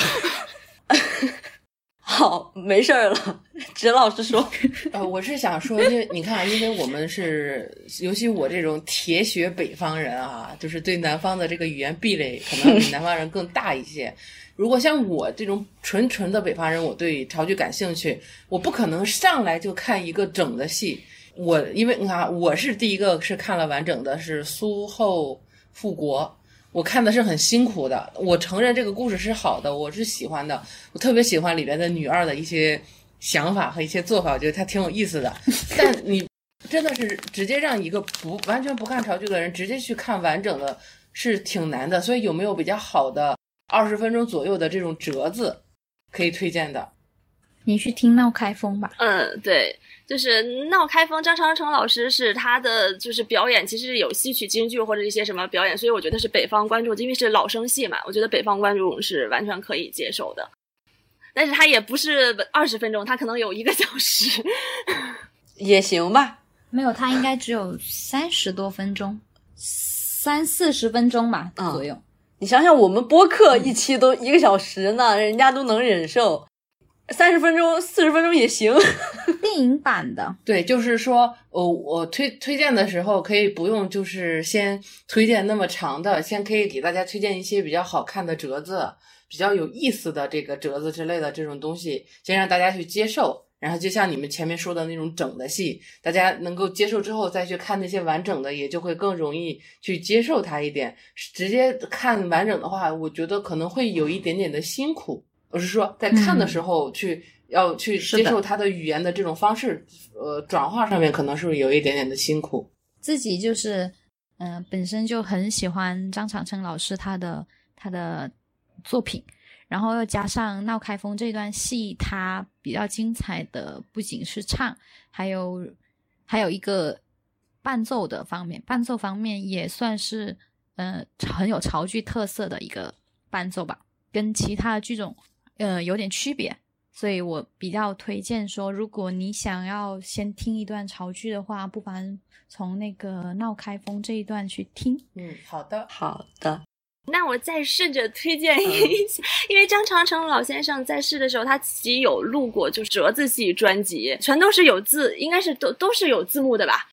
好，没事儿了，直老师说，呃，我是想说，因为你看，因为我们是，尤其我这种铁血北方人啊，就是对南方的这个语言壁垒可能比南方人更大一些。如果像我这种纯纯的北方人，我对潮剧感兴趣，我不可能上来就看一个整的戏。我因为你看啊，我是第一个是看了完整的，是苏后复国。我看的是很辛苦的，我承认这个故事是好的，我是喜欢的，我特别喜欢里边的女二的一些想法和一些做法，我觉得她挺有意思的。但你真的是直接让一个不完全不看潮剧的人直接去看完整的，是挺难的。所以有没有比较好的二十分钟左右的这种折子可以推荐的？你去听闹开封吧。嗯，对，就是闹开封，张长城老师是他的就是表演，其实有戏曲京剧或者一些什么表演，所以我觉得是北方观众，因为是老生戏嘛，我觉得北方观众是完全可以接受的。但是他也不是二十分钟，他可能有一个小时。也行吧。没有，他应该只有三十多分钟，三四十分钟吧、嗯左右。你想想，我们播客一期都一个小时呢，人家都能忍受，三十分钟、四十分钟也行。电影版的，对，就是说，呃，我推推荐的时候可以不用就是先推荐那么长的，先可以给大家推荐一些比较好看的折子，比较有意思的这个折子之类的这种东西，先让大家去接受。然后就像你们前面说的那种整的戏，大家能够接受之后再去看那些完整的，也就会更容易去接受它一点。直接看完整的话，我觉得可能会有一点点的辛苦。我是说，在看的时候去、要去接受他的语言的这种方式，呃，转化上面可能是有一点点的辛苦。自己就是，嗯、本身就很喜欢张长成老师他的他的作品，然后又加上闹开封这段戏，它比较精彩的不仅是唱，还有还有一个伴奏的方面，伴奏方面也算是呃很有潮剧特色的一个伴奏吧，跟其他的剧种呃有点区别，所以我比较推荐说，如果你想要先听一段潮剧的话，不妨从那个《闹开封》这一段去听。嗯，好的，好的，那我再试着推荐一下，因为张长城老先生在世的时候，他自己有录过就折子戏专辑，全都是有字，应该是都都是有字幕的吧？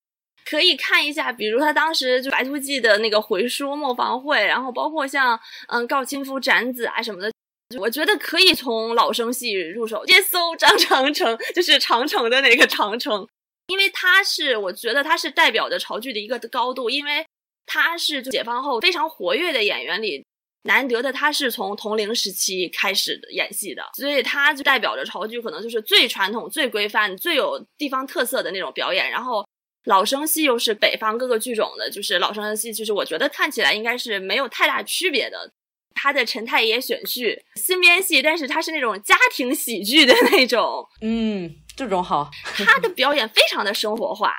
可以看一下，比如他当时就《白兔记》的那个回书磨坊会，然后包括像嗯告亲夫斩子啊什么的，我觉得可以从老生戏入手，直接搜张长城，就是长城的那个长城，因为他是我觉得他是代表着潮剧的一个高度，因为他是解放后非常活跃的演员里。难得的，他是从同龄时期开始演戏的，所以他就代表着潮剧可能就是最传统、最规范、最有地方特色的那种表演。然后老生戏又是北方各个剧种的，就是老生戏，就是我觉得看起来应该是没有太大区别的。他的陈太爷选剧新编戏，但是他是那种家庭喜剧的那种，嗯，这种好。他的表演非常的生活化，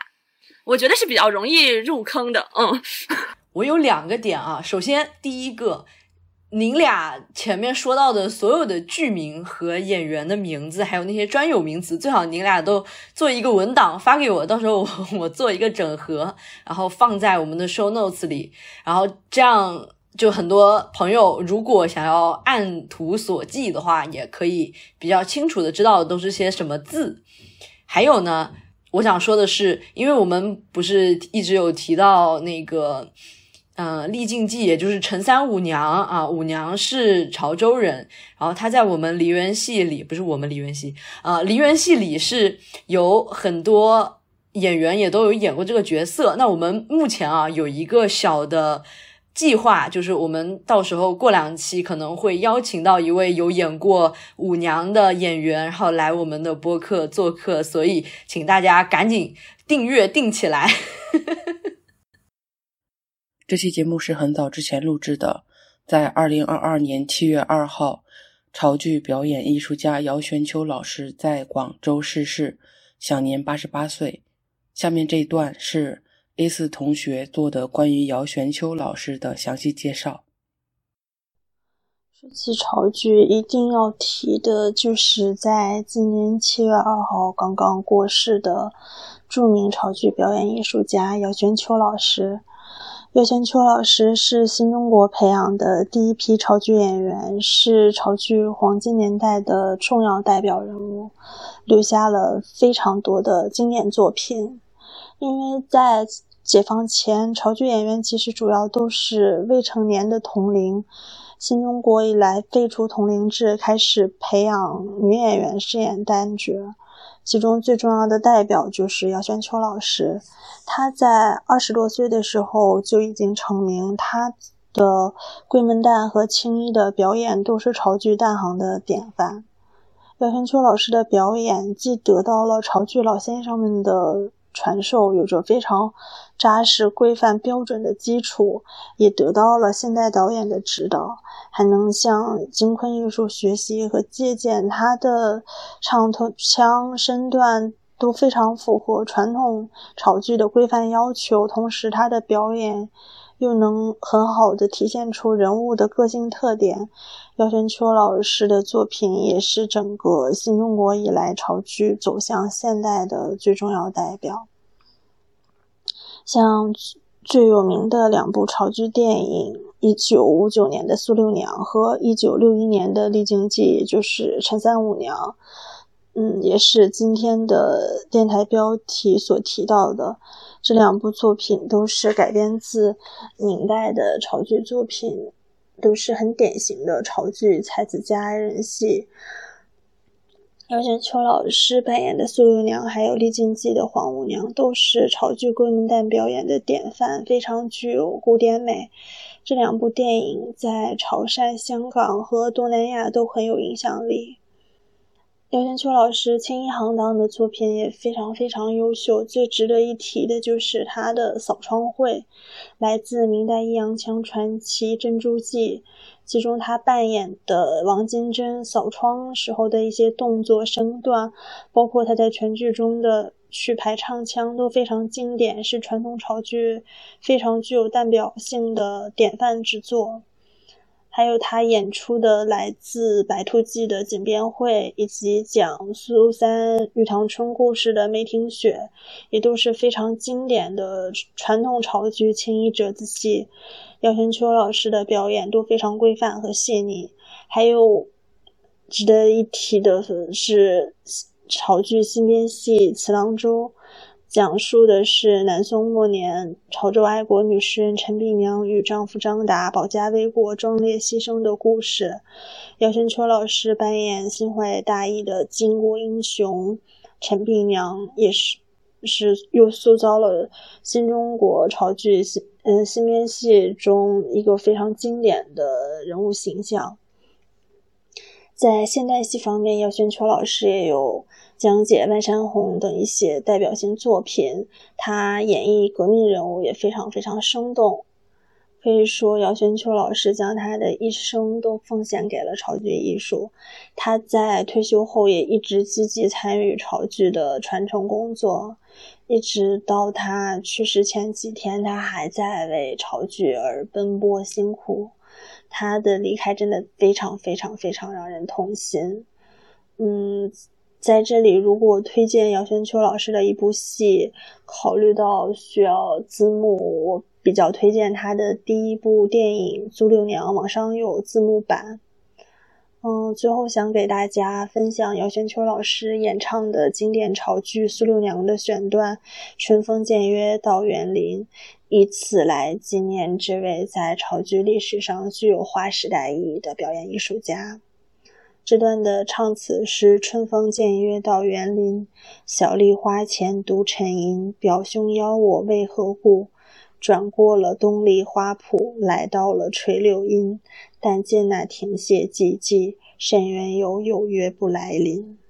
我觉得是比较容易入坑的。嗯，我有两个点啊，首先第一个。您俩前面说到的所有的剧名和演员的名字，还有那些专有名词，最好您俩都做一个文档发给我，到时候我 做一个整合，然后放在我们的 show notes 里，然后这样就很多朋友如果想要按图索骥的话，也可以比较清楚的知道都是些什么字。还有呢，我想说的是，因为我们不是一直有提到那个。嗯，丽静记也就是陈三五娘啊，五娘是潮州人，然后她在我们梨园戏里，不是我们梨园戏啊，梨园戏里是有很多演员也都有演过这个角色。那我们目前啊有一个小的计划，就是我们到时候过两期可能会邀请到一位有演过舞娘的演员，然后来我们的播客做客，所以请大家赶紧订阅订起来。这期节目是很早之前录制的，在二零二二年七月二号，潮剧表演艺术家姚玄秋老师在广州逝世，享年八十八岁。下面这一段是 A 四同学做的关于姚玄秋老师的详细介绍。说起潮剧，一定要提的就是在今年七月二号刚刚过世的著名潮剧表演艺术家姚玄秋老师。姚玄秋老师是新中国培养的第一批潮剧演员，是潮剧黄金年代的重要代表人物，留下了非常多的经典作品。因为在解放前，潮剧演员其实主要都是未成年的同龄。新中国以来废除同龄制，开始培养女演员饰演旦角。其中最重要的代表就是姚玄秋老师，他在二十多岁的时候就已经成名，他的《桂门旦》和《青衣》的表演都是潮剧旦行的典范。姚玄秋老师的表演既得到了潮剧老先生们的。传授有着非常扎实、规范、标准的基础，也得到了现代导演的指导，还能向金昆艺术学习和借鉴。他的唱头腔身段都非常符合传统潮剧的规范要求，同时他的表演又能很好的体现出人物的个性特点。姚玄秋老师的作品也是整个新中国以来潮剧走向现代的最重要代表。像最有名的两部潮剧电影，一九五九年的《苏六娘》和一九六一年的《丽晶记》，就是《陈三五娘》，嗯，也是今天的电台标题所提到的。这两部作品都是改编自明代的潮剧作品。都是很典型的潮剧才子佳人戏。姚玄秋老师扮演的苏六娘，还有丽静记的黄五娘，都是潮剧桂门旦表演的典范，非常具有古典美。这两部电影在潮汕、香港和东南亚都很有影响力。姚玄秋老师青衣行当的作品也非常非常优秀，最值得一提的就是他的《扫窗会》，来自明代阴阳腔传奇《珍珠记》，其中他扮演的王金珍扫窗时候的一些动作身段，包括他在全剧中的曲牌唱腔都非常经典，是传统潮剧非常具有代表性的典范之作。还有他演出的来自《白兔记》的井边会，以及讲苏三玉堂春故事的梅庭雪，也都是非常经典的传统潮剧青衣折子戏。姚玄秋老师的表演都非常规范和细腻。还有值得一提的是，潮剧新编戏《次郎舟》。讲述的是南宋末年潮州爱国女诗人陈璧娘与丈夫张达保家卫国、壮烈牺牲的故事。姚轩秋老师扮演心怀大义的巾帼英雄陈璧娘，也是是又塑造了新中国潮剧新嗯新编戏中一个非常经典的人物形象。在现代戏方面，姚轩秋老师也有。讲解、万山红等一些代表性作品，他演绎革命人物也非常非常生动。可以说，姚轩秋老师将他的一生都奉献给了潮剧艺术。他在退休后也一直积极参与潮剧的传承工作，一直到他去世前几天，他还在为潮剧而奔波辛苦。他的离开真的非常非常非常让人痛心。嗯。在这里，如果推荐姚轩秋老师的一部戏，考虑到需要字幕，我比较推荐他的第一部电影《租六娘》，网上有字幕版。嗯，最后想给大家分享姚轩秋老师演唱的经典潮剧《苏六娘》的选段《春风渐约到园林》，以此来纪念这位在潮剧历史上具有划时代意义的表演艺术家。这段的唱词是：春风渐约到园林，小丽花前独沉吟。表兄邀我为何故？转过了东篱花圃，来到了垂柳荫。但见那亭榭寂寂，沈园有有约不来临。